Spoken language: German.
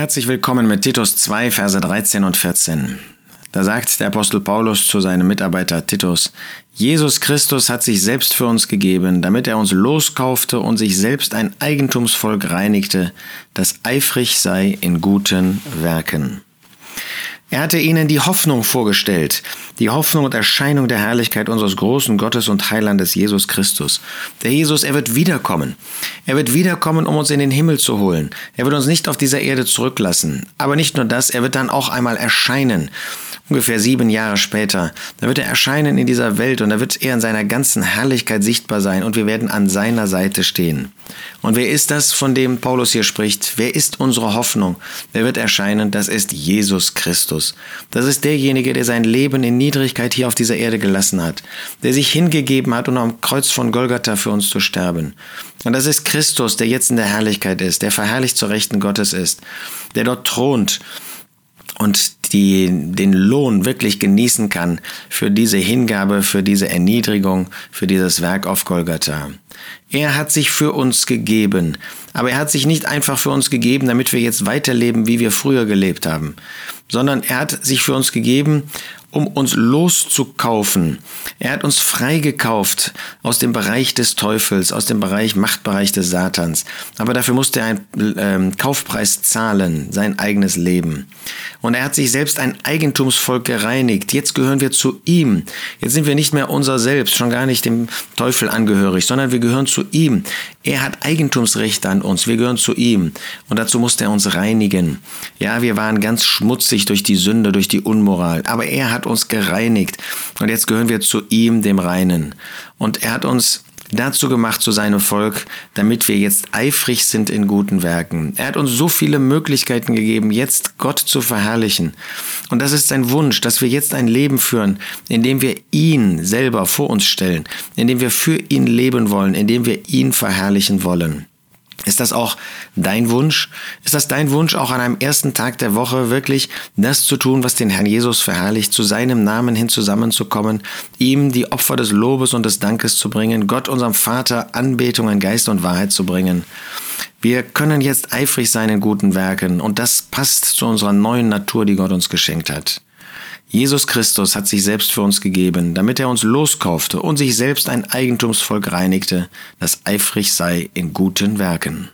Herzlich willkommen mit Titus 2, Verse 13 und 14. Da sagt der Apostel Paulus zu seinem Mitarbeiter Titus, Jesus Christus hat sich selbst für uns gegeben, damit er uns loskaufte und sich selbst ein Eigentumsvolk reinigte, das eifrig sei in guten Werken. Er hatte ihnen die Hoffnung vorgestellt, die Hoffnung und Erscheinung der Herrlichkeit unseres großen Gottes und Heilandes Jesus Christus. Der Jesus, er wird wiederkommen. Er wird wiederkommen, um uns in den Himmel zu holen. Er wird uns nicht auf dieser Erde zurücklassen. Aber nicht nur das, er wird dann auch einmal erscheinen ungefähr sieben Jahre später, da wird er erscheinen in dieser Welt und da wird er in seiner ganzen Herrlichkeit sichtbar sein und wir werden an seiner Seite stehen. Und wer ist das, von dem Paulus hier spricht? Wer ist unsere Hoffnung? Wer wird erscheinen? Das ist Jesus Christus. Das ist derjenige, der sein Leben in Niedrigkeit hier auf dieser Erde gelassen hat, der sich hingegeben hat, um am Kreuz von Golgatha für uns zu sterben. Und das ist Christus, der jetzt in der Herrlichkeit ist, der verherrlicht zur Rechten Gottes ist, der dort thront und die den Lohn wirklich genießen kann für diese Hingabe, für diese Erniedrigung, für dieses Werk auf Golgatha. Er hat sich für uns gegeben, aber er hat sich nicht einfach für uns gegeben, damit wir jetzt weiterleben, wie wir früher gelebt haben, sondern er hat sich für uns gegeben, um uns loszukaufen. Er hat uns freigekauft aus dem Bereich des Teufels, aus dem Bereich Machtbereich des Satans. Aber dafür musste er einen ähm, Kaufpreis zahlen, sein eigenes Leben. Und er hat sich selbst ein Eigentumsvolk gereinigt. Jetzt gehören wir zu ihm. Jetzt sind wir nicht mehr unser Selbst, schon gar nicht dem Teufel angehörig, sondern wir gehören zu ihm. Er hat Eigentumsrechte an uns. Wir gehören zu ihm. Und dazu musste er uns reinigen. Ja, wir waren ganz schmutzig durch die Sünde, durch die Unmoral. Aber er hat uns gereinigt. Und jetzt gehören wir zu ihm, dem Reinen. Und er hat uns dazu gemacht zu seinem Volk, damit wir jetzt eifrig sind in guten Werken. Er hat uns so viele Möglichkeiten gegeben, jetzt Gott zu verherrlichen. Und das ist sein Wunsch, dass wir jetzt ein Leben führen, in dem wir ihn selber vor uns stellen, in dem wir für ihn leben wollen, in dem wir ihn verherrlichen wollen. Ist das auch dein Wunsch? Ist das dein Wunsch, auch an einem ersten Tag der Woche wirklich das zu tun, was den Herrn Jesus verherrlicht, zu seinem Namen hin zusammenzukommen, ihm die Opfer des Lobes und des Dankes zu bringen, Gott unserem Vater Anbetung in Geist und Wahrheit zu bringen? Wir können jetzt eifrig sein in guten Werken und das passt zu unserer neuen Natur, die Gott uns geschenkt hat. Jesus Christus hat sich selbst für uns gegeben, damit er uns loskaufte und sich selbst ein Eigentumsvolk reinigte, das eifrig sei in guten Werken.